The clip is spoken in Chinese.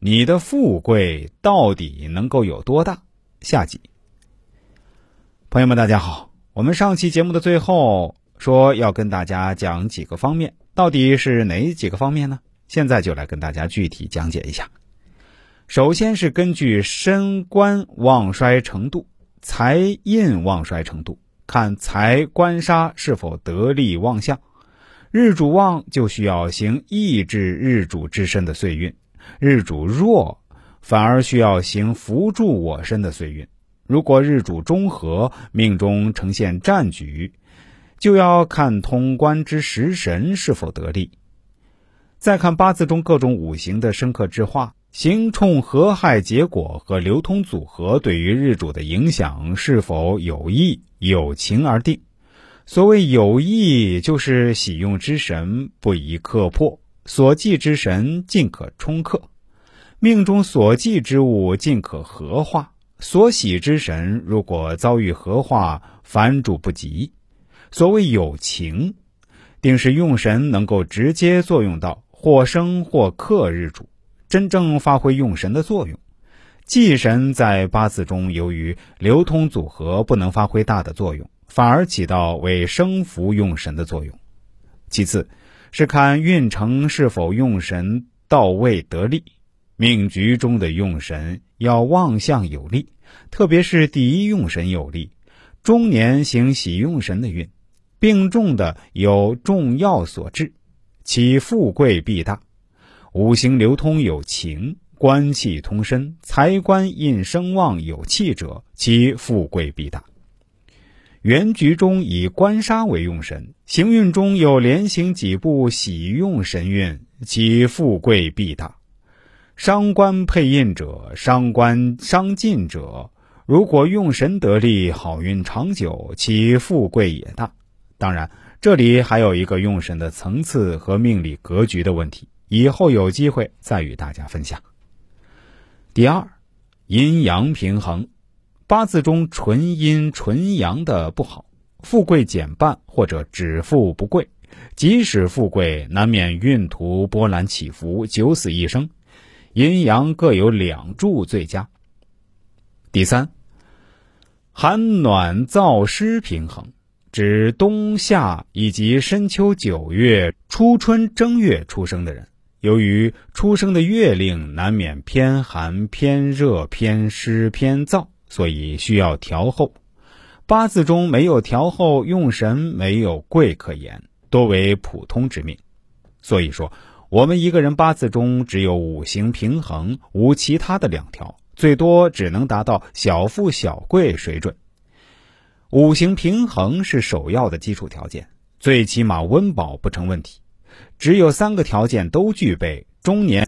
你的富贵到底能够有多大？下集。朋友们，大家好，我们上期节目的最后说要跟大家讲几个方面，到底是哪几个方面呢？现在就来跟大家具体讲解一下。首先是根据身官旺衰程度、财印旺衰程度，看财官杀是否得力旺相。日主旺就需要行抑制日主之身的岁运，日主弱反而需要行扶助我身的岁运。如果日主中和，命中呈现战局，就要看通关之食神是否得力。再看八字中各种五行的生克制化、行冲合害结果和流通组合对于日主的影响是否有益有情而定。所谓有益，就是喜用之神不宜克破，所忌之神尽可冲克，命中所忌之物尽可合化。所喜之神如果遭遇合化，凡主不及。所谓有情，定是用神能够直接作用到或生或克日主，真正发挥用神的作用。忌神在八字中由于流通组合不能发挥大的作用。反而起到为生福用神的作用。其次，是看运程是否用神到位得力。命局中的用神要旺相有力，特别是第一用神有力，中年行喜用神的运，病重的有重要所致，其富贵必大。五行流通有情，官气通身，财官印声旺有气者，其富贵必大。原局中以官杀为用神，行运中有连行几步喜用神运，其富贵必大。伤官配印者，伤官伤尽者，如果用神得力，好运长久，其富贵也大。当然，这里还有一个用神的层次和命理格局的问题，以后有机会再与大家分享。第二，阴阳平衡。八字中纯阴纯阳的不好，富贵减半或者只富不贵，即使富贵，难免运途波澜起伏，九死一生。阴阳各有两柱最佳。第三，寒暖燥湿平衡，指冬夏以及深秋九月、初春正月出生的人，由于出生的月令难免偏寒、偏热、偏湿、偏燥。所以需要调后，八字中没有调后用神，没有贵可言，多为普通之命。所以说，我们一个人八字中只有五行平衡，无其他的两条，最多只能达到小富小贵水准。五行平衡是首要的基础条件，最起码温饱不成问题。只有三个条件都具备，中年